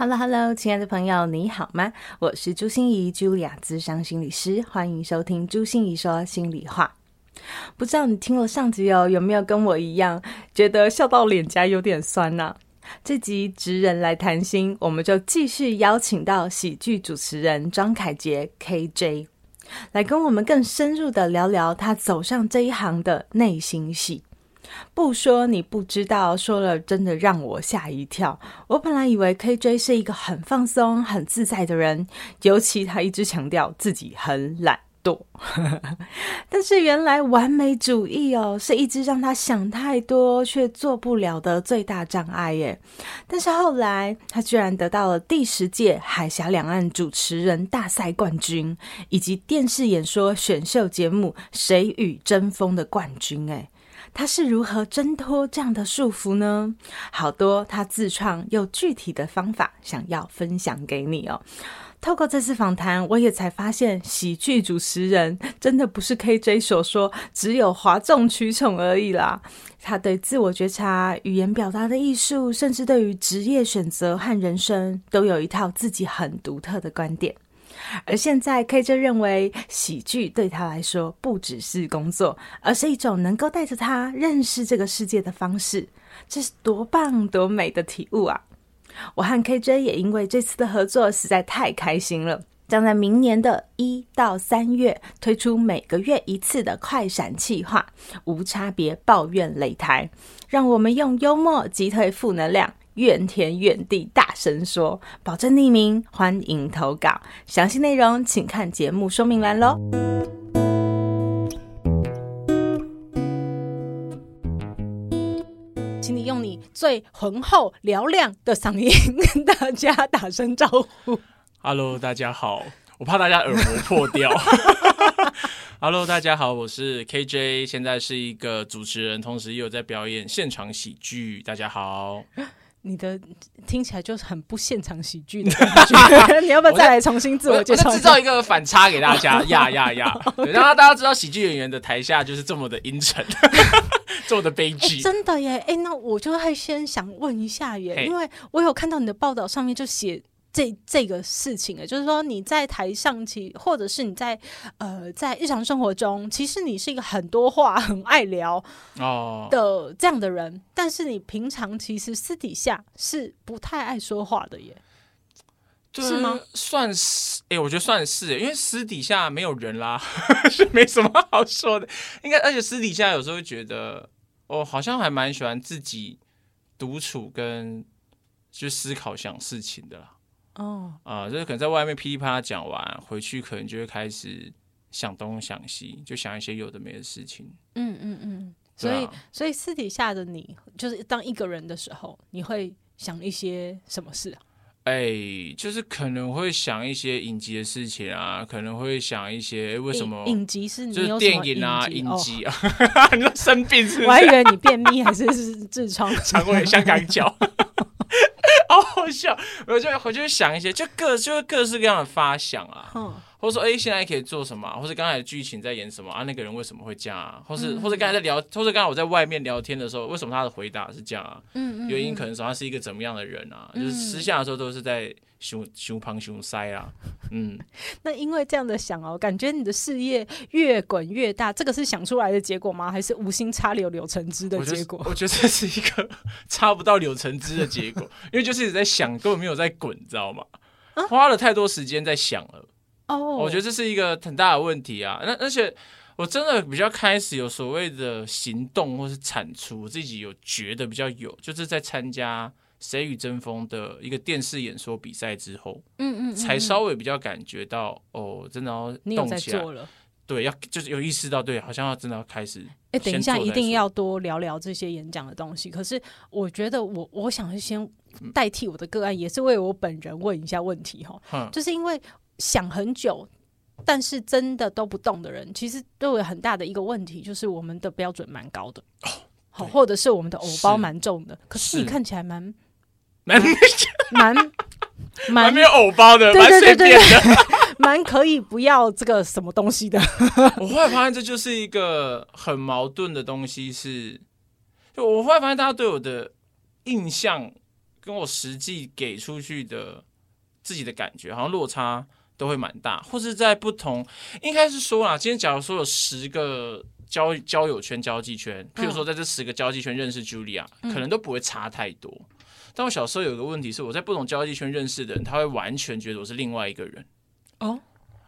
Hello，Hello，亲爱的朋友，你好吗？我是朱心仪，Julia，咨商心理师，欢迎收听朱心仪说心里话。不知道你听了上集哦，有没有跟我一样觉得笑到脸颊有点酸呢？这集职人来谈心，我们就继续邀请到喜剧主持人庄凯杰 KJ 来跟我们更深入的聊聊他走上这一行的内心戏。不说你不知道，说了真的让我吓一跳。我本来以为 KJ 是一个很放松、很自在的人，尤其他一直强调自己很懒惰。但是原来完美主义哦，是一直让他想太多却做不了的最大障碍耶。但是后来他居然得到了第十届海峡两岸主持人大赛冠军，以及电视演说选秀节目《谁与争锋》的冠军哎。他是如何挣脱这样的束缚呢？好多他自创又具体的方法，想要分享给你哦。透过这次访谈，我也才发现，喜剧主持人真的不是 KJ 所说只有哗众取宠而已啦。他对自我觉察、语言表达的艺术，甚至对于职业选择和人生，都有一套自己很独特的观点。而现在，KJ 认为喜剧对他来说不只是工作，而是一种能够带着他认识这个世界的方式。这是多棒多美的体悟啊！我和 KJ 也因为这次的合作实在太开心了，将在明年的一到三月推出每个月一次的快闪企划，无差别抱怨擂台，让我们用幽默击退负能量。怨天怨地大声说，保证匿名，欢迎投稿。详细内容请看节目说明栏喽。请你用你最浑厚嘹亮的嗓音跟大家打声招呼。Hello，大家好，我怕大家耳膜破掉。Hello，大家好，我是 KJ，现在是一个主持人，同时也有在表演现场喜剧。大家好。你的听起来就是很不现场喜剧的感觉，你要不要再来重新自我介绍？制造一个反差给大家，呀呀呀！对，让大家知道喜剧演员的台下就是这么的阴沉，这么的悲剧。真的耶！哎，那我就会先想问一下耶，因为我有看到你的报道上面就写。这这个事情啊，就是说你在台上其，或者是你在呃在日常生活中，其实你是一个很多话、很爱聊哦的这样的人，哦、但是你平常其实私底下是不太爱说话的耶，是吗？算是，哎，我觉得算是，因为私底下没有人啦，是没什么好说的。应该，而且私底下有时候会觉得，哦，好像还蛮喜欢自己独处跟去思考想事情的啦。哦，啊、呃，就是可能在外面噼里啪啦讲完，回去可能就会开始想东想西，就想一些有的没的事情。嗯嗯嗯，所以、啊、所以私底下的你，就是当一个人的时候，你会想一些什么事啊？哎、欸，就是可能会想一些影集的事情啊，可能会想一些、欸、为什么影集是就是电影啊，影集啊，你说生病是不是？我还以为你便秘还是是痔疮，肠胃香港脚。笑，我就回去想一些，就各就是各式各样的发想啊，或者说哎、欸，现在可以做什么，或者刚才剧情在演什么啊？那个人为什么会这样啊？或是、嗯、或者刚才在聊，或者刚才我在外面聊天的时候，为什么他的回答是这样啊？嗯嗯，原因可能说他是一个怎么样的人啊？嗯、就是私下的时候都是在。熊熊旁熊塞啊，嗯，那因为这样的想哦，感觉你的事业越滚越大，这个是想出来的结果吗？还是无心插柳柳成枝的结果？我觉得这是一个 插不到柳成枝的结果，因为就是一直在想，根本没有在滚，你知道吗？啊、花了太多时间在想了。哦，我觉得这是一个很大的问题啊。那而且我真的比较开始有所谓的行动或是产出，我自己有觉得比较有，就是在参加。谁与争锋的一个电视演说比赛之后，嗯嗯，嗯，才稍微比较感觉到哦，真的要动起来了。对，要就是有意识到，对，好像要真的要开始。哎，等一下，一定要多聊聊这些演讲的东西。可是我觉得我，我我想先代替我的个案，也是为我本人问一下问题哈，嗯、就是因为想很久。但是真的都不动的人，其实都有很大的一个问题，就是我们的标准蛮高的，好，或者是我们的偶包蛮重的。可是你看起来蛮 蛮 蛮蛮没有偶包的，蛮随便的，蛮可以不要这个什么东西的。我后来发现这就是一个很矛盾的东西，是就我后来发现大家对我的印象跟我实际给出去的自己的感觉好像落差。都会蛮大，或是在不同，应该是说啦，今天假如说有十个交交友圈、交际圈，譬如说在这十个交际圈认识 Julia，、嗯、可能都不会差太多。但我小时候有个问题是，我在不同交际圈认识的人，他会完全觉得我是另外一个人。哦，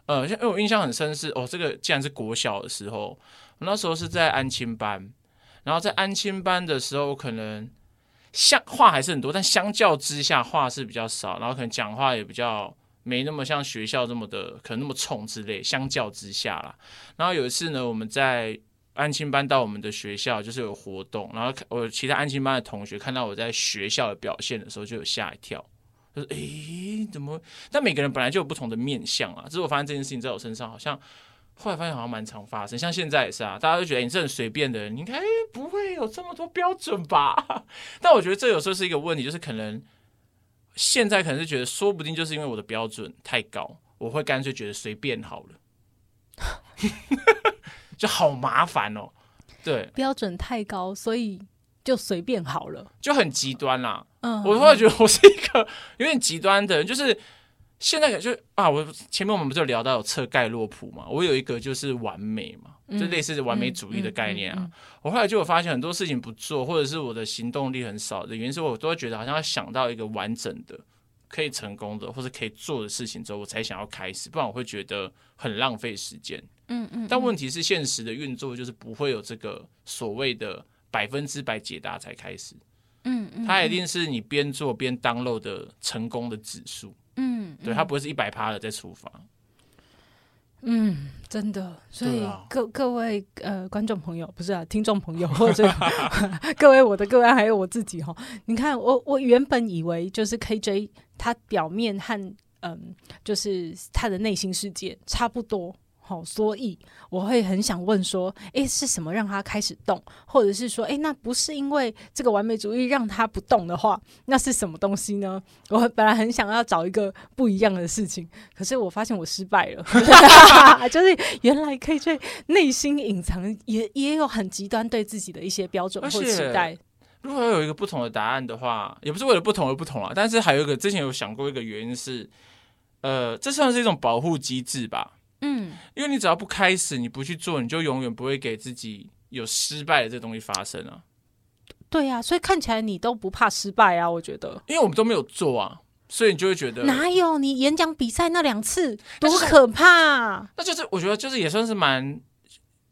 呃，因为我印象很深是，哦，这个既然是国小的时候，我那时候是在安亲班，然后在安亲班的时候，可能像话还是很多，但相较之下话是比较少，然后可能讲话也比较。没那么像学校这么的，可能那么冲之类。相较之下啦，然后有一次呢，我们在安亲班到我们的学校，就是有活动，然后我其他安亲班的同学看到我在学校的表现的时候，就有吓一跳，就是诶，怎么？但每个人本来就有不同的面相啊。只是我发现这件事情在我身上，好像后来发现好像蛮常发生。像现在也是啊，大家都觉得你是很随便的人，你应该不会有这么多标准吧？但我觉得这有时候是一个问题，就是可能。现在可能是觉得，说不定就是因为我的标准太高，我会干脆觉得随便好了，就好麻烦哦。对，标准太高，所以就随便好了，就很极端啦。嗯，我突然觉得我是一个 有点极端的人，就是。现在感觉啊，我前面我们不是有聊到有测盖洛普嘛？我有一个就是完美嘛，就类似完美主义的概念啊。我后来就有发现很多事情不做，或者是我的行动力很少的原因，是我都会觉得好像要想到一个完整的、可以成功的或者可以做的事情之后，我才想要开始，不然我会觉得很浪费时间。嗯嗯。但问题是，现实的运作就是不会有这个所谓的百分之百解答才开始。嗯嗯。它一定是你边做边 download 的成功的指数。嗯，对，它不会是一百趴的在出发。嗯，真的，所以各、啊、各位呃观众朋友，不是啊，听众朋友，或者 各位我的各位，还有我自己哈，你看我我原本以为就是 KJ，他表面和嗯，就是他的内心世界差不多。好，所以我会很想问说，诶，是什么让他开始动？或者是说，诶，那不是因为这个完美主义让他不动的话，那是什么东西呢？我本来很想要找一个不一样的事情，可是我发现我失败了，就是原来可以在内心隐藏，也也有很极端对自己的一些标准或期待。如果要有一个不同的答案的话，也不是为了不同而不同啊，但是还有一个之前有想过一个原因是，呃，这算是一种保护机制吧。嗯，因为你只要不开始，你不去做，你就永远不会给自己有失败的这东西发生啊。对呀、啊，所以看起来你都不怕失败啊，我觉得。因为我们都没有做啊，所以你就会觉得哪有你演讲比赛那两次多可怕？那就是我觉得就是也算是蛮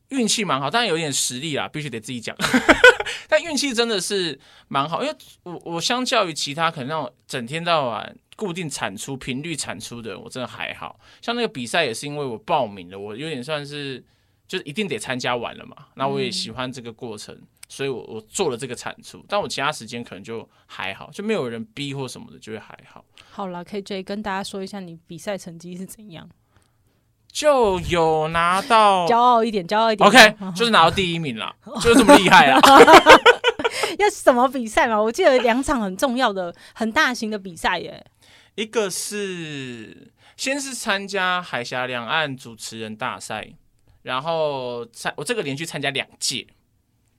运气蛮好，当然有点实力啦，必须得自己讲。但运气真的是蛮好，因为我我相较于其他可能那种整天到晚。固定产出频率产出的，我真的还好。像那个比赛也是因为我报名了，我有点算是就是一定得参加完了嘛。那我也喜欢这个过程，所以我我做了这个产出。但我其他时间可能就还好，就没有人逼或什么的，就会还好。好了，KJ 跟大家说一下你比赛成绩是怎样？就有拿到骄傲一点，骄傲一点。OK，就是拿到第一名了，就是这么厉害啊！要什么比赛嘛？我记得两场很重要的、很大型的比赛耶。一个是先是参加海峡两岸主持人大赛，然后参我这个连续参加两届，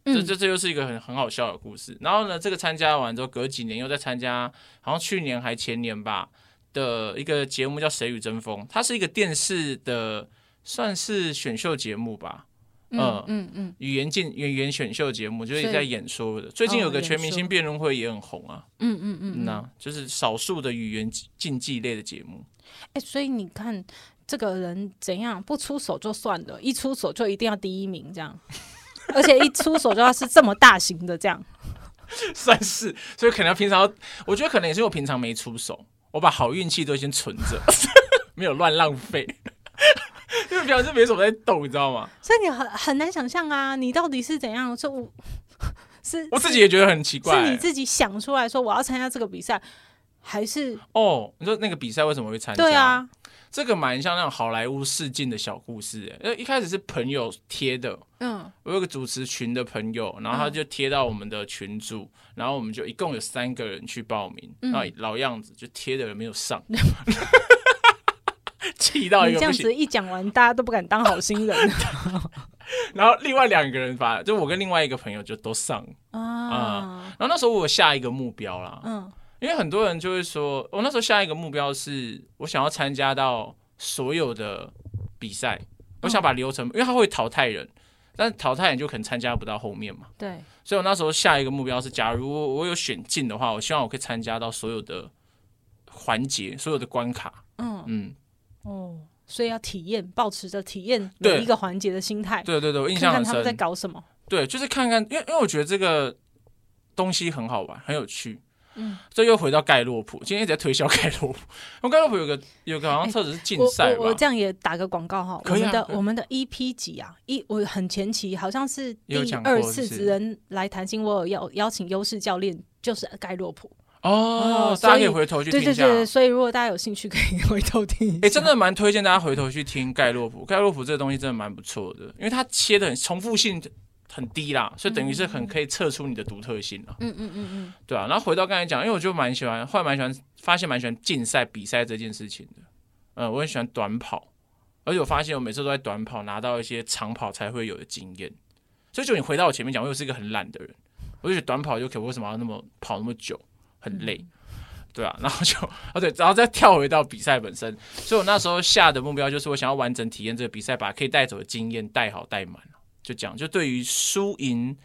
这这这又是一个很很好笑的故事。然后呢，这个参加完之后，隔几年又在参加，好像去年还前年吧的一个节目叫《谁与争锋》，它是一个电视的，算是选秀节目吧。嗯嗯嗯，语言竞语言选秀节目就是在演说的。最近有个全明星辩论会也很红啊。嗯嗯嗯，那就是少数的语言竞技类的节目。哎，所以你看这个人怎样不出手就算了，一出手就一定要第一名这样，而且一出手就要是这么大型的这样，算是。所以可能平常我觉得可能也是我平常没出手，我把好运气都先存着，没有乱浪费。因为表示没什么在动，你知道吗？所以你很很难想象啊，你到底是怎样？说我是我自己也觉得很奇怪，是你自己想出来说我要参加这个比赛，还是哦？你说那个比赛为什么会参加？对啊，这个蛮像那种好莱坞试镜的小故事哎。因为一开始是朋友贴的，嗯，我有个主持群的朋友，然后他就贴到我们的群组，嗯、然后我们就一共有三个人去报名，嗯、然后老样子就贴的人没有上。气到这样子一讲完，大家都不敢当好心人。然后另外两个人吧，就我跟另外一个朋友就都上啊、嗯。然后那时候我有下一个目标啦，嗯，因为很多人就会说，我那时候下一个目标是我想要参加到所有的比赛，我想把流程，因为他会淘汰人，但淘汰人就可能参加不到后面嘛。对，所以我那时候下一个目标是，假如我有选进的话，我希望我可以参加到所有的环节，所有的关卡。嗯嗯。哦，所以要体验，保持着体验每一个环节的心态。对对对，我印象很深。看看他们在搞什么？对，就是看看，因为因为我觉得这个东西很好玩，很有趣。嗯，这又回到盖洛普，今天一直在推销盖洛普。我盖洛普有个有个好像车子是竞赛吧、欸我我。我这样也打个广告哈，我们的我们的 EP 几啊，一我很前期好像是第二次职人来谈心，我有邀邀请优势教练，就是盖洛普。哦，大家可以回头去听一下。对对对，所以如果大家有兴趣，可以 回头听。哎，真的蛮推荐大家回头去听盖洛普。盖洛普这个东西真的蛮不错的，因为它切的很重复性很低啦，所以等于是很可以测出你的独特性了。嗯嗯嗯嗯，对啊。然后回到刚才讲，因为我就蛮喜欢，后来蛮喜欢，发现蛮喜欢竞赛比赛这件事情的。嗯，我很喜欢短跑，而且我发现我每次都在短跑拿到一些长跑才会有的经验。所以就你回到我前面讲，我又是一个很懒的人，我就觉得短跑就可为什么要那么跑那么久？很累，对啊，然后就哦对，然后再跳回到比赛本身，所以我那时候下的目标就是我想要完整体验这个比赛，把可以带走的经验带好带满。就讲，就对于输赢，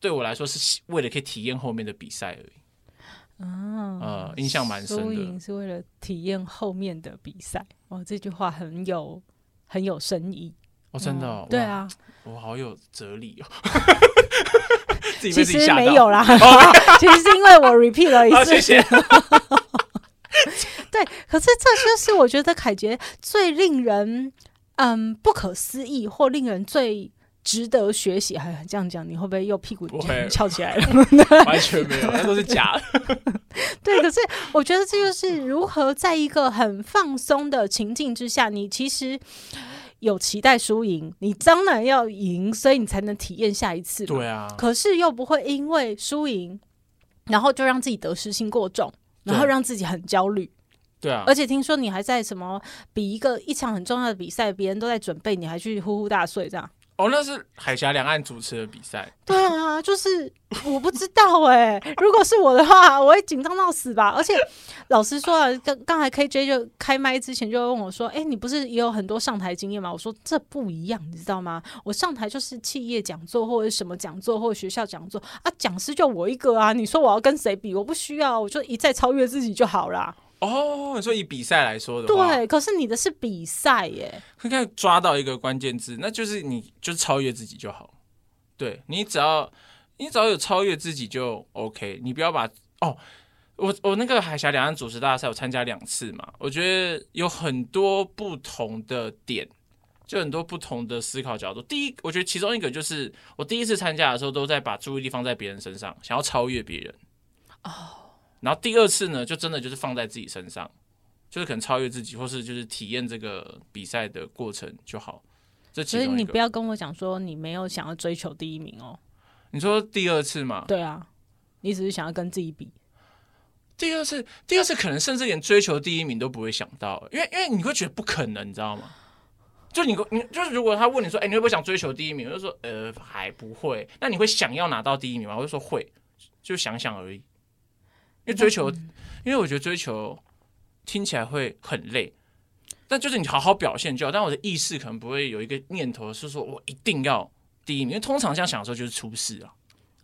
对我来说是为了可以体验后面的比赛而已。哦，呃，印象蛮深的。输赢是为了体验后面的比赛，哇，这句话很有很有深意。哦，真的，哦，对啊，我好有哲理哦。其实没有啦，其实是因为我 repeat 了一次。谢谢。对，可是这就是我觉得凯杰最令人嗯不可思议，或令人最值得学习。还这样讲，你会不会又屁股 翘起来了？完全没有，那都是假的。对，可是我觉得这就是如何在一个很放松的情境之下，你其实。有期待输赢，你当然要赢，所以你才能体验下一次。对啊，可是又不会因为输赢，然后就让自己得失心过重，然后让自己很焦虑。对啊，而且听说你还在什么比一个一场很重要的比赛，别人都在准备，你还去呼呼大睡这样。哦，那是海峡两岸主持的比赛。对啊，就是我不知道哎、如果是我的话，我会紧张到死吧。而且老实说啊，刚刚才 KJ 就开麦之前就问我说：“哎、你不是也有很多上台经验吗？”我说：“这不一样，你知道吗？我上台就是企业讲座或者什么讲座或学校讲座啊，讲师就我一个啊。你说我要跟谁比？我不需要，我就一再超越自己就好了。”哦，你说以比赛来说的话，对，可是你的是比赛耶。看看抓到一个关键字，那就是你就是超越自己就好。对，你只要你只要有超越自己就 OK，你不要把哦，我我那个海峡两岸主持大赛我参加两次嘛，我觉得有很多不同的点，就很多不同的思考角度。第一，我觉得其中一个就是我第一次参加的时候都在把注意力放在别人身上，想要超越别人。哦。然后第二次呢，就真的就是放在自己身上，就是可能超越自己，或是就是体验这个比赛的过程就好。这其实你不要跟我讲说你没有想要追求第一名哦。你说第二次嘛？对啊，你只是想要跟自己比。第二次，第二次可能甚至连追求第一名都不会想到，因为因为你会觉得不可能，你知道吗？就你你就是如果他问你说，哎，你会不会想追求第一名？我就说，呃，还不会。那你会想要拿到第一名吗？我就说会，就想想而已。因为追求，因为我觉得追求听起来会很累，但就是你好好表现就好。但我的意识可能不会有一个念头是说我一定要第一名，因为通常这样想的时候就是出事啊。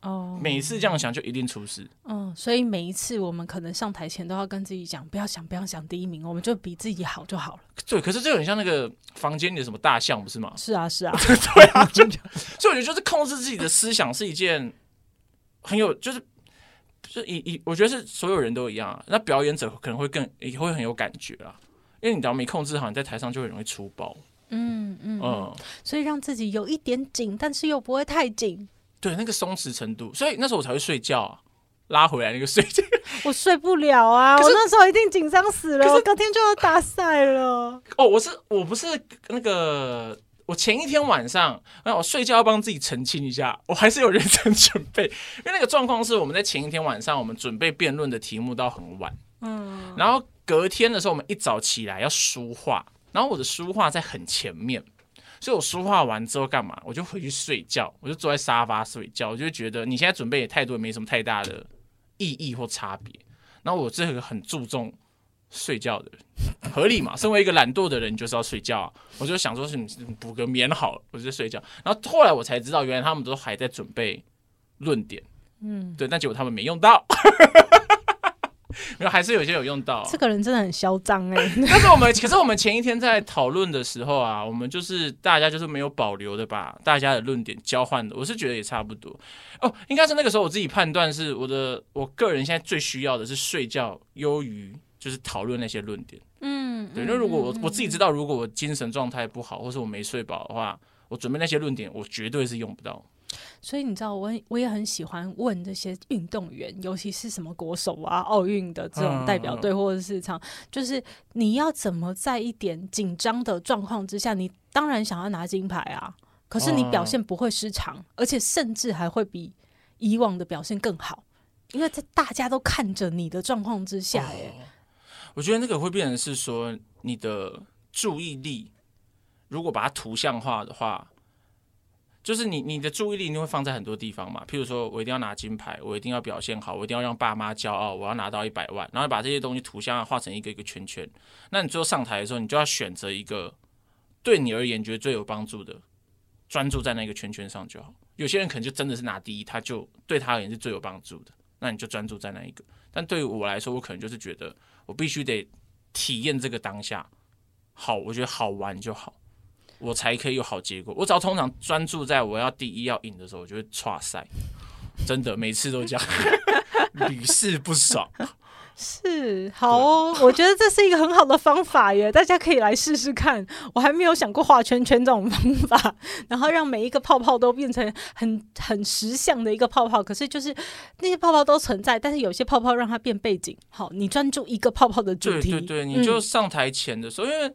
哦，每一次这样想就一定出事。嗯，所以每一次我们可能上台前都要跟自己讲，不要想，不要想第一名，我们就比自己好就好了。对，可是这个很像那个房间里的什么大象，不是吗？是啊，是啊，对啊，真的。所以我觉得就是控制自己的思想是一件很有就是。就一一，我觉得是所有人都一样啊。那表演者可能会更也会很有感觉啊，因为你只要没控制好，你在台上就很容易出包。嗯嗯嗯，所以让自己有一点紧，但是又不会太紧。对，那个松弛程度，所以那时候我才会睡觉啊。拉回来那个睡觉。我睡不了啊！我那时候一定紧张死了，我隔天就要打赛了。哦，我是我不是那个，我前一天晚上，那我睡觉要帮自己澄清一下，我还是有认真准备，因为那个状况是我们在前一天晚上，我们准备辩论的题目到很晚，嗯，然后隔天的时候，我们一早起来要书画，然后我的书画在很前面。所以我书画完之后干嘛？我就回去睡觉，我就坐在沙发睡觉。我就觉得你现在准备也太多，也没什么太大的意义或差别。然后我这个很注重睡觉的人，合理嘛？身为一个懒惰的人，你就是要睡觉啊。我就想说是你补个眠好，我就睡觉。然后后来我才知道，原来他们都还在准备论点。嗯，对，但结果他们没用到。没有，还是有些有用到。这个人真的很嚣张哎！但是我们，可是我们前一天在讨论的时候啊，我们就是大家就是没有保留的把大家的论点交换的。我是觉得也差不多哦，应该是那个时候我自己判断是我的，我个人现在最需要的是睡觉，优于就是讨论那些论点。嗯，对。那如果我我自己知道，如果我精神状态不好，或是我没睡饱的话，我准备那些论点，我绝对是用不到。所以你知道，我我也很喜欢问这些运动员，尤其是什么国手啊、奥运的这种代表队，或者是场，就是你要怎么在一点紧张的状况之下，你当然想要拿金牌啊，可是你表现不会失常，而且甚至还会比以往的表现更好，因为在大家都看着你的状况之下，耶，我觉得那个会变成是说，你的注意力如果把它图像化的话。就是你，你的注意力你会放在很多地方嘛？譬如说，我一定要拿金牌，我一定要表现好，我一定要让爸妈骄傲，我要拿到一百万，然后把这些东西图像化成一个一个圈圈。那你最后上台的时候，你就要选择一个对你而言觉得最有帮助的，专注在那个圈圈上就好。有些人可能就真的是拿第一，他就对他而言是最有帮助的，那你就专注在那一个。但对于我来说，我可能就是觉得我必须得体验这个当下，好，我觉得好玩就好。我才可以有好结果。我只要通常专注在我要第一要赢的时候，我就会剉赛。真的，每次都这样，屡试不爽。是好哦，我觉得这是一个很好的方法耶，大家可以来试试看。我还没有想过画圈圈这种方法，然后让每一个泡泡都变成很很实相的一个泡泡。可是就是那些泡泡都存在，但是有些泡泡让它变背景。好，你专注一个泡泡的主题。对对对，你就上台前的时候，嗯、因为。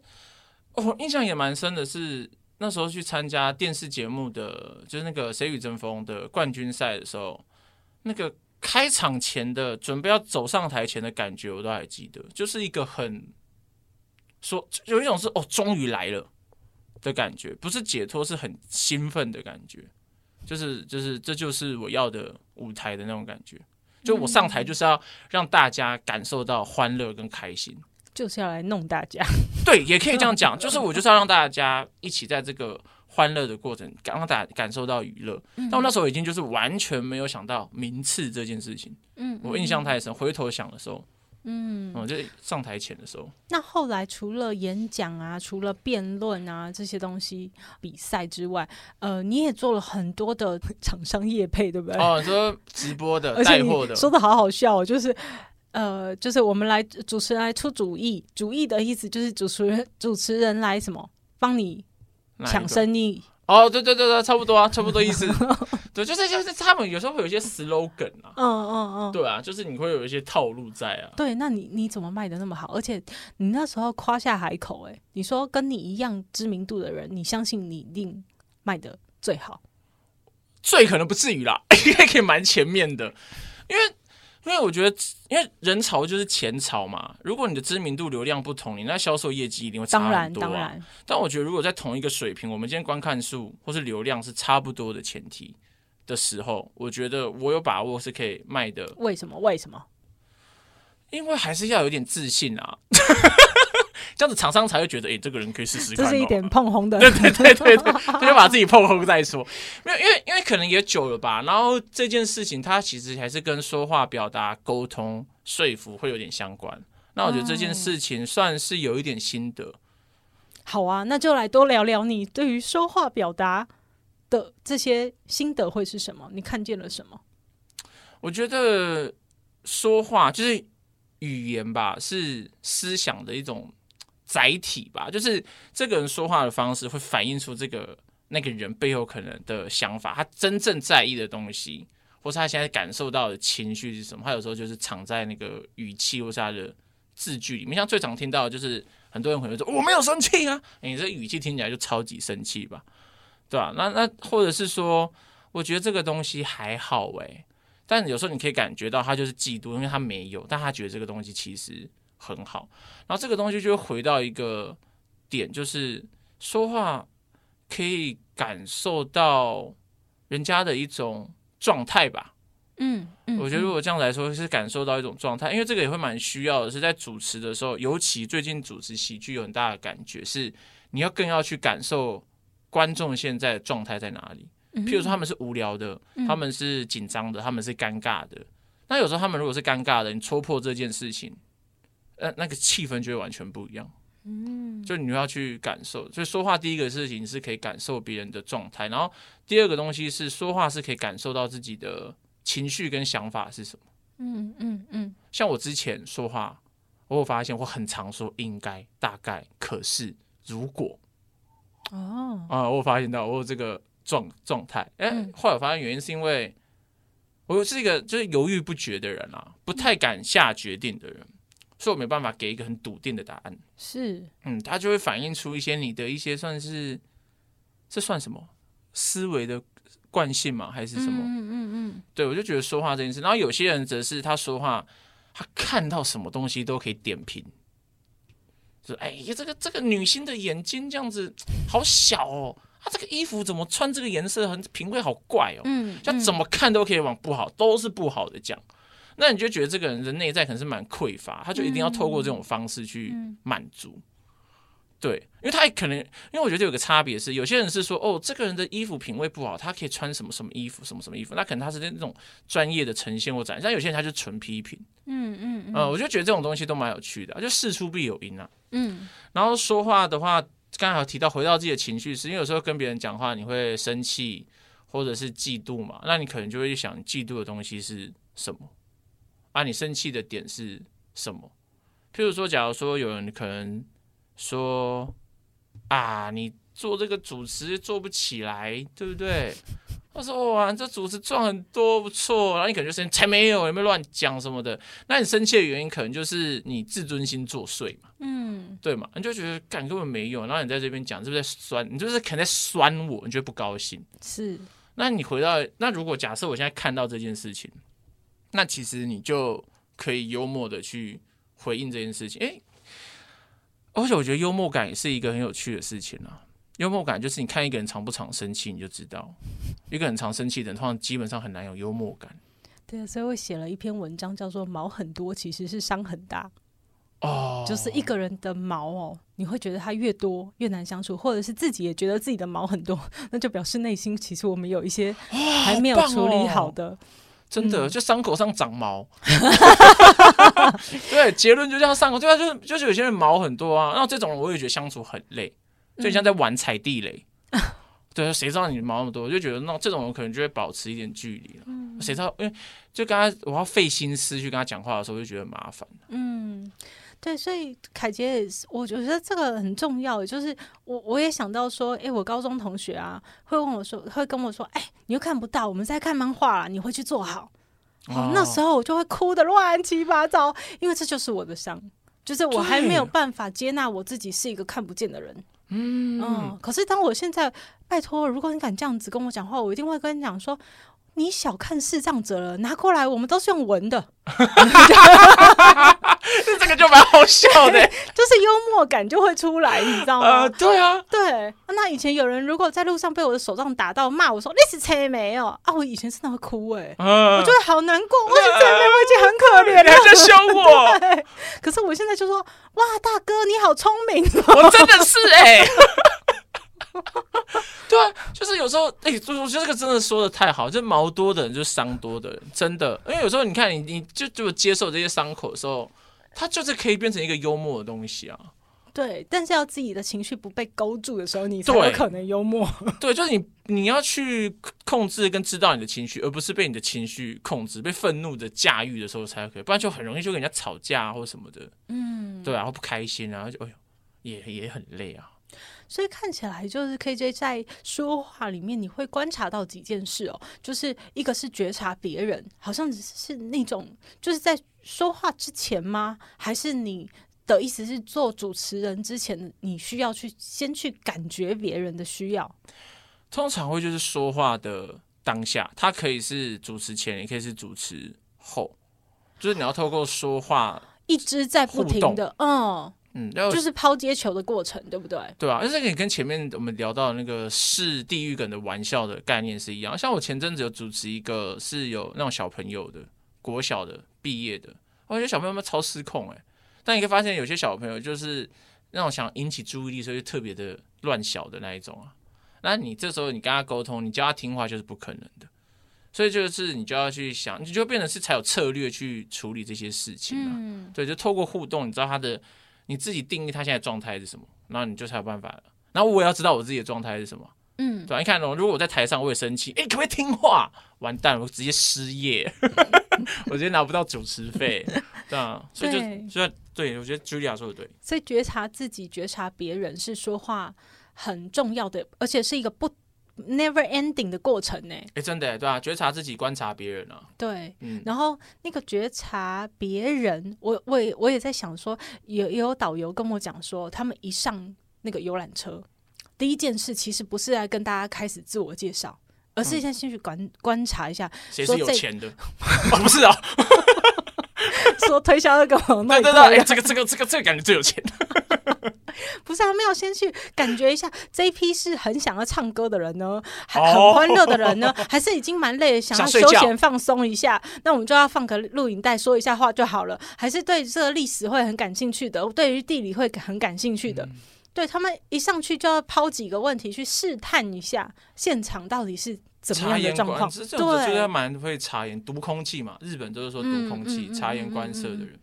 我印象也蛮深的是，那时候去参加电视节目的，就是那个《谁与争锋》的冠军赛的时候，那个开场前的准备要走上台前的感觉，我都还记得，就是一个很说有一种是哦，终于来了的感觉，不是解脱，是很兴奋的感觉，就是就是这就是我要的舞台的那种感觉，就我上台就是要让大家感受到欢乐跟开心。就是要来弄大家，对，也可以这样讲，就是我就是要让大家一起在这个欢乐的过程，让大家感受到娱乐。但我那时候已经就是完全没有想到名次这件事情，嗯，我印象太深。回头想的时候，嗯，我就上台前的时候。那后来除了演讲啊，除了辩论啊这些东西比赛之外，呃，你也做了很多的厂商业配，对不对？哦，说直播的、带货的，说的好好笑，就是。呃，就是我们来主持人来出主意，主意的意思就是主持人主持人来什么帮你抢生意。哦，对对对对，差不多啊，差不多意思，对，就是就是他们有时候会有一些 slogan 啊，嗯嗯嗯，对啊，就是你会有一些套路在啊，对，那你你怎么卖的那么好？而且你那时候夸下海口，哎，你说跟你一样知名度的人，你相信你一定卖的最好，最可能不至于啦，应该可以蛮前面的，因为。因为我觉得，因为人潮就是钱潮嘛。如果你的知名度、流量不同，你那销售业绩一定会差很多啊。当然，当然。但我觉得，如果在同一个水平，我们今天观看数或是流量是差不多的前提的时候，我觉得我有把握是可以卖的。为什么？为什么？因为还是要有点自信啊。这样子厂商才会觉得，哎、欸，这个人可以试试看、喔。这是一点碰红的，对对对对对，他 就把自己碰红再说。没有，因为因为可能也久了吧。然后这件事情，它其实还是跟说话、表达、沟通、说服会有点相关。那我觉得这件事情算是有一点心得。好啊，那就来多聊聊你对于说话表达的这些心得会是什么？你看见了什么？我觉得说话就是语言吧，是思想的一种。载体吧，就是这个人说话的方式会反映出这个那个人背后可能的想法，他真正在意的东西，或是他现在感受到的情绪是什么。他有时候就是藏在那个语气或是他的字句里面。像最常听到的就是很多人可能说我没有生气啊，你这语气听起来就超级生气吧，对吧？那那或者是说，我觉得这个东西还好诶、但有时候你可以感觉到他就是嫉妒，因为他没有，但他觉得这个东西其实很好。然后这个东西就会回到一个点，就是说话可以感受到人家的一种状态吧。嗯，嗯，我觉得如果这样来说是感受到一种状态，因为这个也会蛮需要的，是在主持的时候，尤其最近主持喜剧有很大的感觉是，你要更要去感受观众现在的状态在哪里。譬如说他们是无聊的，嗯、他们是紧张的，他们是尴尬的。那有时候他们如果是尴尬的，你戳破这件事情，呃，那个气氛就会完全不一样。嗯，就你要去感受。所以说话第一个事情是可以感受别人的状态，然后第二个东西是说话是可以感受到自己的情绪跟想法是什么。嗯嗯嗯。像我之前说话，我有发现我很常说应该、大概、可是、如果。哦。啊，我有发现到我有这个。状状态，哎、欸，后来我发现原因是因为我是一个就是犹豫不决的人啊，不太敢下决定的人，所以我没办法给一个很笃定的答案。是，嗯，他就会反映出一些你的一些算是这算什么思维的惯性吗？还是什么？嗯嗯嗯，对，我就觉得说话这件事，然后有些人则是他说话，他看到什么东西都可以点评，就哎呀，这个这个女星的眼睛这样子好小哦。他这个衣服怎么穿？这个颜色很品味好怪哦。嗯，他怎么看都可以往不好，都是不好的讲。那你就觉得这个人的内在可能是蛮匮乏，他就一定要透过这种方式去满足。对，因为他也可能，因为我觉得有个差别是，有些人是说，哦，这个人的衣服品味不好，他可以穿什么什么衣服，什么什么衣服，那可能他是那种专业的呈现或展现。像有些人他就纯批评。嗯嗯嗯，我就觉得这种东西都蛮有趣的，就事出必有因啊。嗯，然后说话的话。刚才有提到回到自己的情绪，是因为有时候跟别人讲话，你会生气或者是嫉妒嘛？那你可能就会去想，嫉妒的东西是什么？啊，你生气的点是什么？譬如说，假如说有人可能说啊，你做这个主持做不起来，对不对？他说哇，这主持赚很多，不错。然后你可能就生气，才没有，有没有乱讲什么的？那你生气的原因可能就是你自尊心作祟嘛？嗯，对嘛？你就觉得干根本没有，然后你在这边讲，是不是在酸？你就是可能在酸我，你觉得不高兴？是。那你回到那，如果假设我现在看到这件事情，那其实你就可以幽默的去回应这件事情。哎，而且我觉得幽默感也是一个很有趣的事情啊。幽默感就是你看一个人常不常生气，你就知道一个人常生气的人，通常基本上很难有幽默感。对啊，所以我写了一篇文章，叫做“毛很多其实是伤很大”。哦，就是一个人的毛哦，你会觉得他越多越难相处，或者是自己也觉得自己的毛很多，那就表示内心其实我们有一些还没有处理好的。真的，就伤口上长毛。对，结论就这样，伤口对啊，就是就是有些人毛很多啊，然后这种人我也觉得相处很累。就像在玩踩地雷，嗯、对，谁知道你毛那么多？我就觉得那这种人可能就会保持一点距离了。谁、嗯、知道？因为就刚才我要费心思去跟他讲话的时候，就觉得麻烦。嗯，对，所以凯杰也是，我觉得这个很重要。就是我我也想到说，哎、欸，我高中同学啊，会问我说，会跟我说，哎、欸，你又看不到，我们在看漫画啦，你回去做好。那时候我就会哭得乱七八糟，因为这就是我的伤，就是我还没有办法接纳我自己是一个看不见的人。嗯，嗯，可是当我现在拜托，如果你敢这样子跟我讲话，我一定会跟你讲说，你小看视障者了，拿过来，我们都是用闻的。这个就蛮好笑的，就是幽默感就会出来，你知道吗？呃，对啊，对。那以前有人如果在路上被我的手杖打到，骂我说你是车没有啊？我以前真的会哭哎，呃、我觉得好难过，我是车没，我已经很可怜了，你在凶我。对，可是我现在就说，哇，大哥你好聪明，我真的是哎、欸。对啊，就是有时候，哎、欸，我觉得这个真的说的太好，就毛多的人就伤多的人，真的。因为有时候你看你，你就就接受这些伤口的时候，它就是可以变成一个幽默的东西啊。对，但是要自己的情绪不被勾住的时候，你才有可能幽默。对，就是你你要去控制跟知道你的情绪，而不是被你的情绪控制，被愤怒的驾驭的时候才可以，不然就很容易就跟人家吵架或什么的。嗯，对啊，然后不开心啊，然后就哎呦，也也很累啊。所以看起来就是 KJ 在说话里面，你会观察到几件事哦，就是一个是觉察别人，好像是那种就是在说话之前吗？还是你的意思是做主持人之前，你需要去先去感觉别人的需要？通常会就是说话的当下，它可以是主持前，也可以是主持后，就是你要透过说话一直在不停的，嗯。嗯，就是抛接球的过程，对不对？对啊，而且你跟前面我们聊到那个是地狱梗的玩笑的概念是一样。像我前阵子有主持一个是有那种小朋友的国小的毕业的，我觉得小朋友们超失控哎、欸。但你可以发现有些小朋友就是那种想引起注意力，所以特别的乱小的那一种啊。那你这时候你跟他沟通，你教他听话就是不可能的。所以就是你就要去想，你就变成是才有策略去处理这些事情啊。嗯、对，就透过互动，你知道他的。你自己定义他现在状态是什么，然后你就才有办法了。然后我也要知道我自己的状态是什么，嗯，对吧？你看哦，如果我在台上我也生气，哎，可不可以听话？完蛋，我直接失业，我直接拿不到主持费，对啊。所以就所以对，我觉得 Julia 说的对。所以觉察自己、觉察别人是说话很重要的，而且是一个不。Never ending 的过程呢？哎，真的对啊，觉察自己，观察别人啊。对，嗯，然后那个觉察别人，我我也我也在想说，有有导游跟我讲说，他们一上那个游览车，第一件事其实不是来跟大家开始自我介绍，而是先先去观观察一下谁是有钱的，哦，不是啊，说推销那个，对对对，哎，这个这个这个这个感觉最有钱。不是，他们要先去感觉一下这一批是很想要唱歌的人呢，还很欢乐的人呢，还是已经蛮累，想要休闲放松一下？那我们就要放个录影带，说一下话就好了。还是对这个历史会很感兴趣的，对于地理会很感兴趣的，嗯、对他们一上去就要抛几个问题去试探一下现场到底是怎么样的状况。对，我觉得蛮会察言读空气嘛，日本都是说读空气、察言观色的人，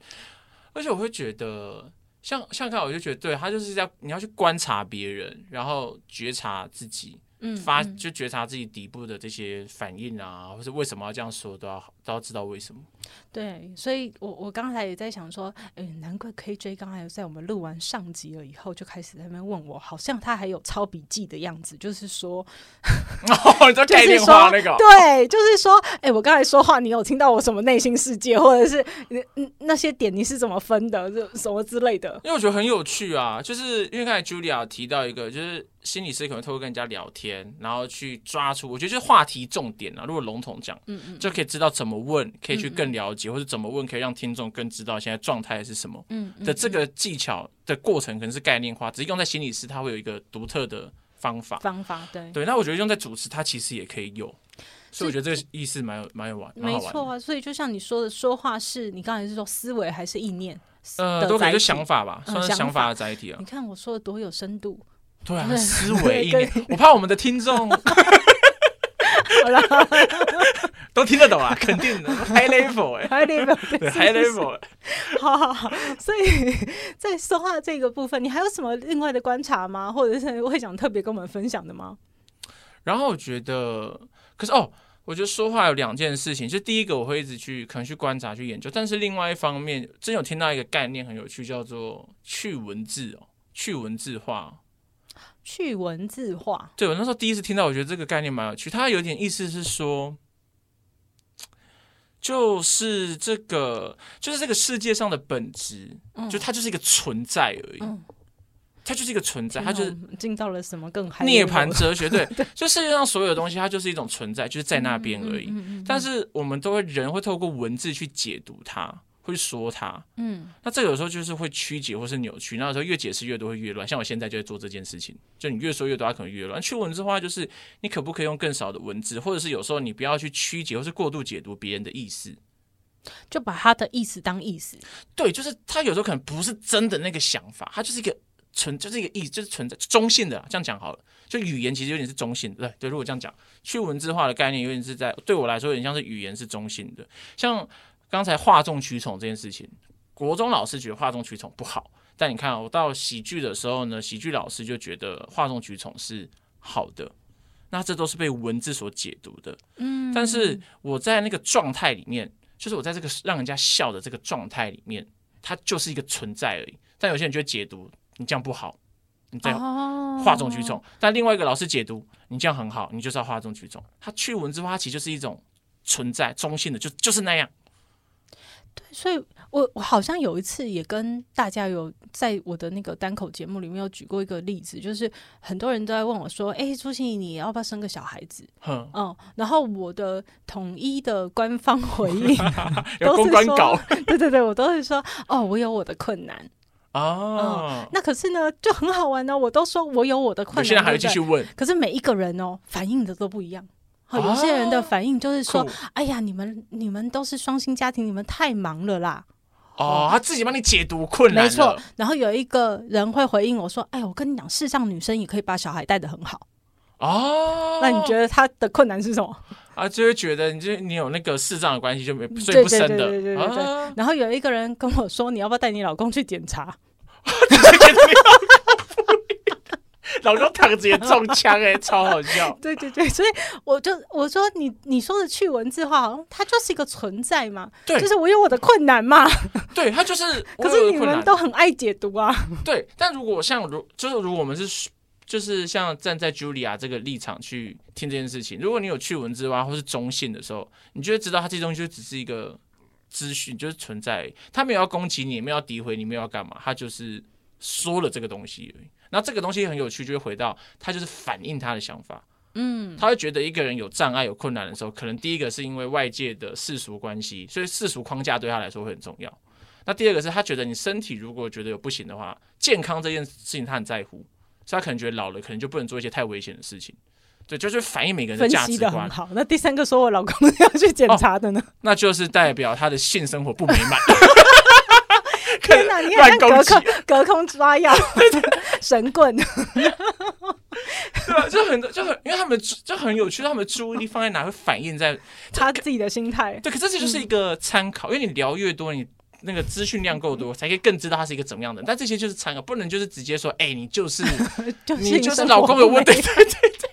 而且我会觉得。像像看我就觉得，对，他就是要你要去观察别人，然后觉察自己。嗯，发就觉察自己底部的这些反应啊，或是为什么要这样说，都要都要知道为什么。对，所以我我刚才也在想说，哎，难怪 KJ 刚才在我们录完上集了以后，就开始在那边问我，好像他还有抄笔记的样子，就是说，哦，你在概念化那个，对，就是说，哎，我刚才说话，你有听到我什么内心世界，或者是那那些点你是怎么分的，就什么之类的？因为我觉得很有趣啊，就是因为刚才 Julia 提到一个，就是。心理师可能透过跟人家聊天，然后去抓出，我觉得就是话题重点啊。如果笼统讲，嗯嗯，就可以知道怎么问，可以去更了解，嗯嗯，或者怎么问可以让听众更知道现在状态是什么。嗯，的这个技巧的过程可能是概念化，只是用在心理师，他会有一个独特的方法。方法对对，那我觉得用在主持，他其实也可以有。所以我觉得这个意思蛮有蛮有玩，没错啊。所以就像你说的，说话是你刚才是说思维还是意念？呃，都可以是想法吧，算是想法的载体啊。你看我说的多有深度。对啊，思维意念，我怕我们的听众 都听得懂啊，肯定的，high level 哎，high level，对，high level。好好好，所以在说话这个部分，你还有什么另外的观察吗？或者是会想特别跟我们分享的吗？然后我觉得，可是哦，我觉得说话有两件事情，就第一个我会一直去可能去观察、去研究，但是另外一方面，真有听到一个概念很有趣，叫做去文字哦，去文字化。去文字化，对，我那时候第一次听到，我觉得这个概念蛮有趣。它有点意思是说，就是这个，就是这个世界上的本质，嗯、就它就是一个存在而已。嗯、它就是一个存在，它就是进到了什么更涅槃哲学？对，对就世界上所有的东西，它就是一种存在，就是在那边而已。嗯嗯嗯嗯、但是我们都会人会透过文字去解读它。会说他，嗯，那这个有时候就是会曲解或是扭曲，那有时候越解释越多会越乱。像我现在就在做这件事情，就你越说越多，它可能越乱。去文字化就是你可不可以用更少的文字，或者是有时候你不要去曲解或是过度解读别人的意思，就把他的意思当意思。对，就是他有时候可能不是真的那个想法，他就是一个存，就是一个意思，就是存在中性的。这样讲好了，就语言其实有点是中性的。对对，如果这样讲，去文字化的概念有点是在对我来说有点像是语言是中性的，像。刚才哗众取宠这件事情，国中老师觉得哗众取宠不好，但你看我到喜剧的时候呢，喜剧老师就觉得哗众取宠是好的，那这都是被文字所解读的。嗯，但是我在那个状态里面，就是我在这个让人家笑的这个状态里面，它就是一个存在而已。但有些人就会解读你这样不好，你这样哗众取宠。Oh. 但另外一个老师解读，你这样很好，你就是要哗众取宠。它去文字化，其实就是一种存在中性的，就就是那样。对，所以我我好像有一次也跟大家有在我的那个单口节目里面有举过一个例子，就是很多人都在问我说：“哎、欸，朱心怡，你要不要生个小孩子？”嗯，嗯，然后我的统一的官方回应 有公关稿，对对对，我都会说：“哦，我有我的困难。”哦、嗯，那可是呢，就很好玩呢。我都说我有我的困难，现在还继续问。可是每一个人哦，反应的都不一样。好，有些人的反应就是说：“哦、哎呀，你们你们都是双薪家庭，你们太忙了啦。”哦，他自己帮你解读困难。没错。然后有一个人会回应我说：“哎，我跟你讲，世上女生也可以把小孩带得很好。”哦，那你觉得他的困难是什么？啊，就会觉得你就你有那个视障的关系，就没所以不生的。对对对对对，对，对、啊。然后有一个人跟我说：“你要不要带你老公去检查？” 老公躺着也中枪哎、欸，超好笑。对对对，所以我就我说你你说的去文字化，好像它就是一个存在嘛，对，就是我有我的困难嘛。对，它就是。可是你们都很爱解读啊。对，但如果像如就是如果我们是就是像站在 Julia 这个立场去听这件事情，如果你有去文字化或是中性的时候，你就会知道它这些东西就只是一个资讯，就是存在，他没有要攻击你，也没有要诋毁你，没有要干嘛，他就是说了这个东西而已。那这个东西很有趣，就会回到他就是反映他的想法，嗯，他会觉得一个人有障碍、有困难的时候，可能第一个是因为外界的世俗关系，所以世俗框架对他来说会很重要。那第二个是他觉得你身体如果觉得有不行的话，健康这件事情他很在乎，所以他可能觉得老了可能就不能做一些太危险的事情。对，就是反映每个人的价值观。好。那第三个说我老公 要去检查的呢？哦，那就是代表他的性生活不美满。天哪，你好像隔空隔空抓药，神棍。对啊，就很多就很，因为他们就很有趣，他们的注意力放在哪会反映在 他自己的心态。对，可是这就是一个参考，因为你聊越多，你那个资讯量够多，才可以更知道他是一个怎么样的人。但这些就是参考，不能就是直接说，哎、欸，你就是你就是老公有问题。对对对。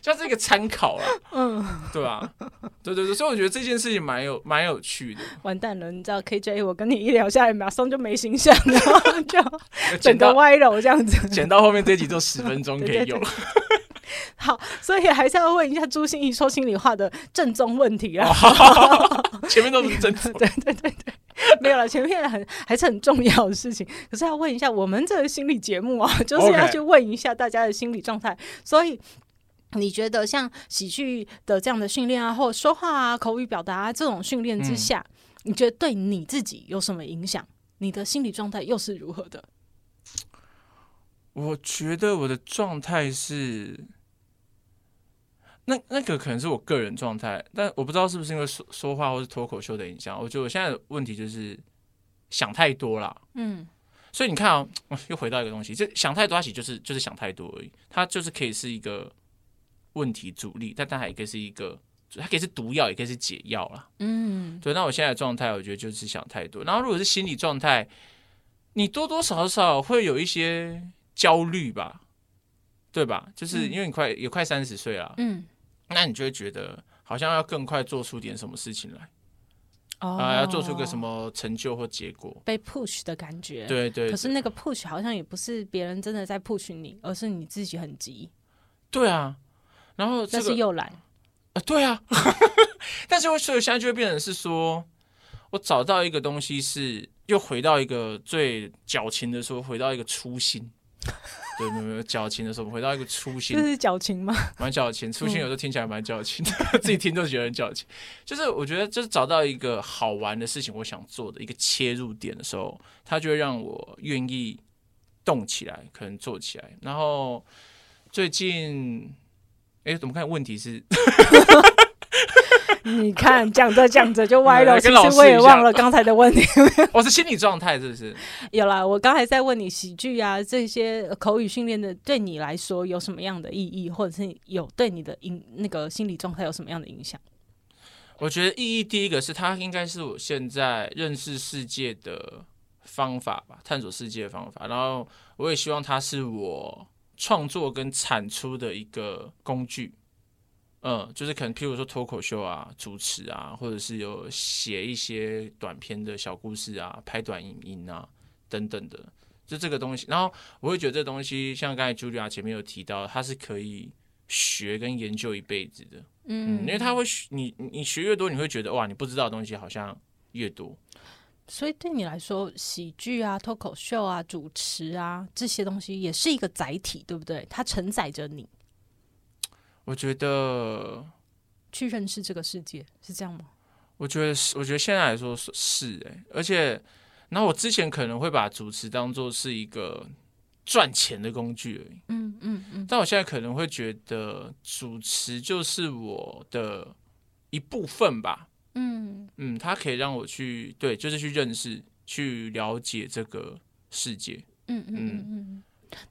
就是一个参考了，嗯，对吧？对对对，所以我觉得这件事情蛮有蛮有趣的。完蛋了，你知道 KJ，我跟你一聊下来，马上就没形象，然后就整个歪楼这样子。剪到后面这集就十分钟可以用。好，所以还是要问一下朱心怡说心里话的正宗问题啊。前面都是正宗，对对对对，没有了，前面很还是很重要的事情。可是要问一下，我们这个心理节目啊，就是要去问一下大家的心理状态，所以。你觉得像喜剧的这样的训练啊，或者说话啊、口语表达啊这种训练之下，嗯，你觉得对你自己有什么影响？你的心理状态又是如何的？我觉得我的状态是，那那个可能是我个人状态，但我不知道是不是因为说说话或是脱口秀的影响。我觉得我现在的问题就是想太多了。嗯，所以你看啊，又回到一个东西，这想太多，它其实就是就是想太多而已。它就是可以是一个。问题阻力，但它还可以是一个，它可以是毒药，也可以是解药啦。嗯，对。那我现在的状态，我觉得就是想太多。然后，如果是心理状态，你多多少少会有一些焦虑吧，对吧？就是因为你快、嗯、也快三十岁了，嗯，那你就会觉得好像要更快做出点什么事情来，啊、呃，要做出个什么成就或结果，被 push 的感觉。对，对对。可是那个 push 好像也不是别人真的在 push 你，而是你自己很急。对啊。然后、这个，但是又懒啊，对啊，但是我所以现在就会变成是说，我找到一个东西是又回到一个最矫情的时候，回到一个初心，对，没有没有矫情的时候，回到一个初心，这是矫情吗？蛮矫情，初心有时候听起来蛮矫情的，嗯、自己听都觉得很矫情。就是我觉得，就是找到一个好玩的事情，我想做的一个切入点的时候，它就会让我愿意动起来，可能做起来。然后最近。哎，怎么看？问题是，你看讲着讲着就歪了。其实我也忘了刚才的问题。我 是心理状态，是不是？有啦，我刚才在问你喜剧啊，这些口语训练的，对你来说有什么样的意义，或者是有对你的影那个心理状态有什么样的影响？我觉得意义第一个是它应该是我现在认识世界的方法吧，探索世界的方法。然后我也希望它是我。创作跟产出的一个工具，嗯，就是可能譬如说脱口秀啊、主持啊，或者是有写一些短篇的小故事啊、拍短影音啊等等的，就这个东西，然后我会觉得这东西，像刚才茱莉亚前面有提到，它是可以学跟研究一辈子的，嗯，嗯，因为它会你你学越多，你会觉得哇，你不知道的东西好像越多。所以对你来说，喜剧啊、脱口秀啊、主持啊这些东西，也是一个载体，对不对？它承载着你。我觉得去认识这个世界是这样吗？我觉得是，我觉得现在来说是是哎，而且。然后我之前可能会把主持当做是一个赚钱的工具而已，嗯嗯嗯。但我现在可能会觉得主持就是我的一部分吧，嗯。嗯，它可以让我去对，就是去认识、去了解这个世界，嗯嗯嗯嗯。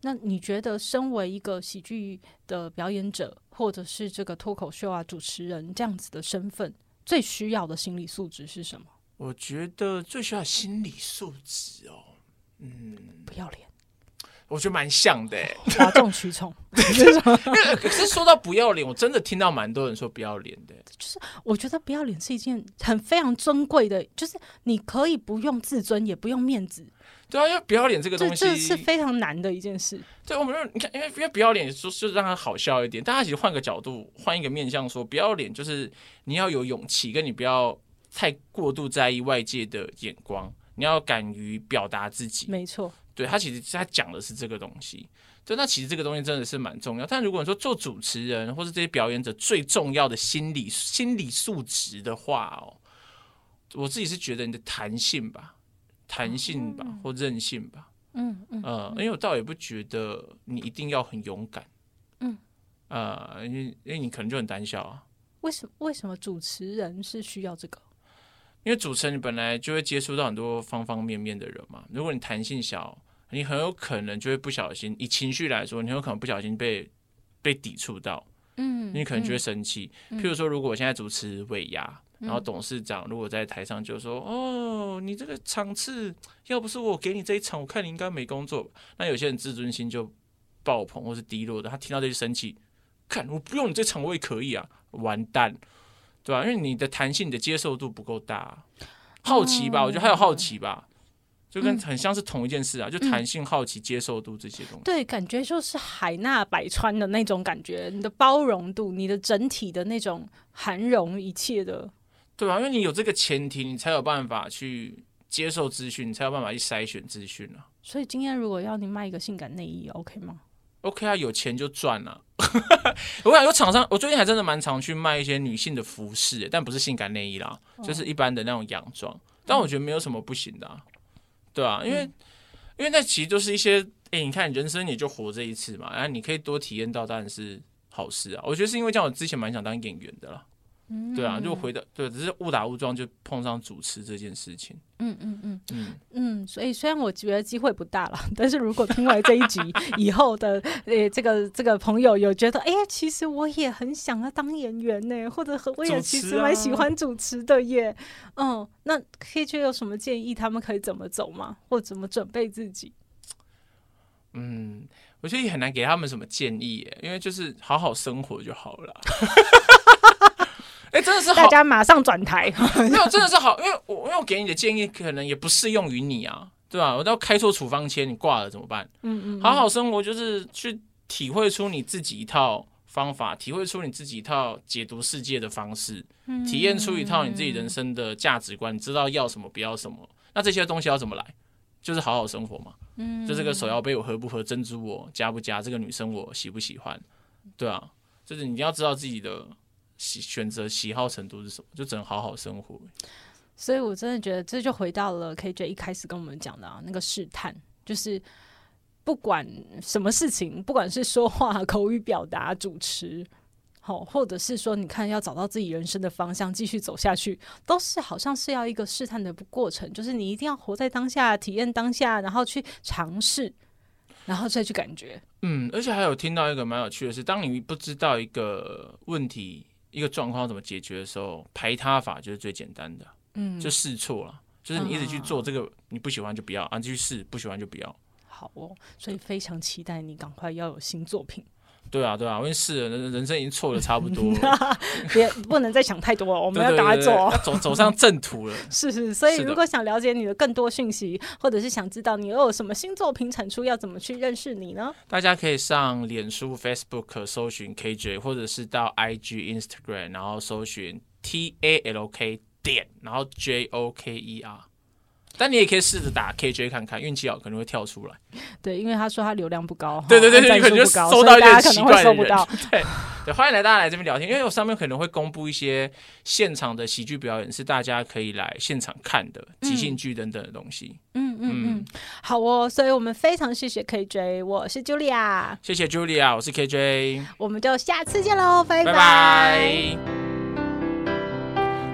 那你觉得身为一个喜剧的表演者，或者是这个脱口秀啊主持人这样子的身份，最需要的心理素质是什么？我觉得最需要心理素质哦，嗯，不要脸，我觉得蛮像的，哗众取宠。可是说到不要脸，我真的听到蛮多人说不要脸的。就是我觉得不要脸是一件很非常尊贵的，就是你可以不用自尊，也不用面子。对啊，因为不要脸这个东西，这是非常难的一件事。对，我们说你看，因为因为不要脸，说就是让它好笑一点。大家其实换个角度，换一个面向说，不要脸就是你要有勇气，跟你不要。太过度在意外界的眼光，你要敢于表达自己。没错，对，他其实他讲的是这个东西。对，那其实这个东西真的是蛮重要。但如果你说做主持人或是这些表演者最重要的心理心理素质的话哦，我自己是觉得你的弹性吧，弹性吧，或韧性吧。嗯嗯呃，因为我倒也不觉得你一定要很勇敢。嗯呃，因为因为你可能就很胆小啊。为什么为什么主持人是需要这个？因为主持人你本来就会接触到很多方方面面的人嘛，如果你弹性小，你很有可能就会不小心，以情绪来说，你很有可能不小心被被抵触到，嗯，你可能就会生气。嗯、譬如说，如果我现在主持尾牙，嗯、然后董事长如果在台上就说：“哦，你这个场次，要不是我给你这一场，我看你应该没工作。”那有些人自尊心就爆棚或是低落的，他听到这些生气，看我不用你这场我也可以啊，完蛋。对吧？因为你的弹性、你的接受度不够大，好奇吧？我觉得还有好奇吧，就跟很像是同一件事啊，就弹性、好奇、接受度这些东西。对，感觉就是海纳百川的那种感觉，你的包容度、你的整体的那种涵容一切的，对啊？因为你有这个前提，你才有办法去接受资讯，你才有办法去筛选资讯啊。所以今天如果要你卖一个性感内衣，OK 吗？OK 啊，有钱就赚了。我感觉厂商，我最近还真的蛮常去卖一些女性的服饰，但不是性感内衣啦，哦、就是一般的那种洋装。但我觉得没有什么不行的、啊，对啊，因为、嗯、因为那其实都是一些，哎、欸，你看人生也就活这一次嘛，然后你可以多体验到，当然是好事啊。我觉得是因为这样，我之前蛮想当演员的啦。对啊，就回到对，只是误打误撞就碰上主持这件事情。嗯嗯嗯嗯嗯，所以虽然我觉得机会不大了，但是如果听完这一集 以后的呃这个这个朋友有觉得，哎、欸，其实我也很想要当演员呢，或者我也其实蛮喜欢主持的耶。啊、嗯，那 KJ 有什么建议？他们可以怎么走吗？或怎么准备自己？嗯，我觉得也很难给他们什么建议耶，因为就是好好生活就好了。哎、欸，真的是好，大家马上转台。没有，真的是好，因为我因为我给你的建议可能也不适用于你啊，对吧？我都要开错处方签，你挂了怎么办？嗯，嗯嗯，好好生活就是去体会出你自己一套方法，体会出你自己一套解读世界的方式，嗯、体验出一套你自己人生的价值观，你知道要什么，不要什么。那这些东西要怎么来？就是好好生活嘛。嗯，就这个手摇杯我合不合，珍珠我加不加，这个女生我喜不喜欢？对啊，就是你要知道自己的。喜选择喜好程度是什么？就只能好好生活。所以，我真的觉得这就回到了 KJ 一开始跟我们讲的啊，那个试探，就是不管什么事情，不管是说话、口语表达、主持，好，或者是说，你看要找到自己人生的方向，继续走下去，都是好像是要一个试探的过程。就是你一定要活在当下，体验当下，然后去尝试，然后再去感觉。嗯，而且还有听到一个蛮有趣的是，当你不知道一个问题。一个状况怎么解决的时候，排他法就是最简单的，嗯，就试错了，就是你一直去做这个，你不喜欢就不要啊，继续试，不喜欢就不要。好哦，所以非常期待你赶快要有新作品。对啊，对啊，我已经试了，人人生已经错的差不多了，别不能再想太多了，我们要赶快走，要走走上正途了。是是，所以如果想了解你的更多讯息，或者是想知道你又有什么新作品产出，要怎么去认识你呢？大家可以上脸书、Facebook 搜寻 KJ，或者是到 IG、Instagram，然后搜寻 T A L K 点，然后 J O K E R。但你也可以试着打 KJ 看看，运气好可能会跳出来。对，因为他说他流量不高，对对对，你可能就收到一些奇怪的人。对对，欢迎来大家来这边聊天，因为我上面可能会公布一些现场的喜剧表演，是大家可以来现场看的即兴剧等等的东西。嗯嗯嗯，嗯，好哦，所以我们非常谢谢 KJ，我是 Julia，谢谢 Julia，我是 KJ，我们就下次见喽。拜拜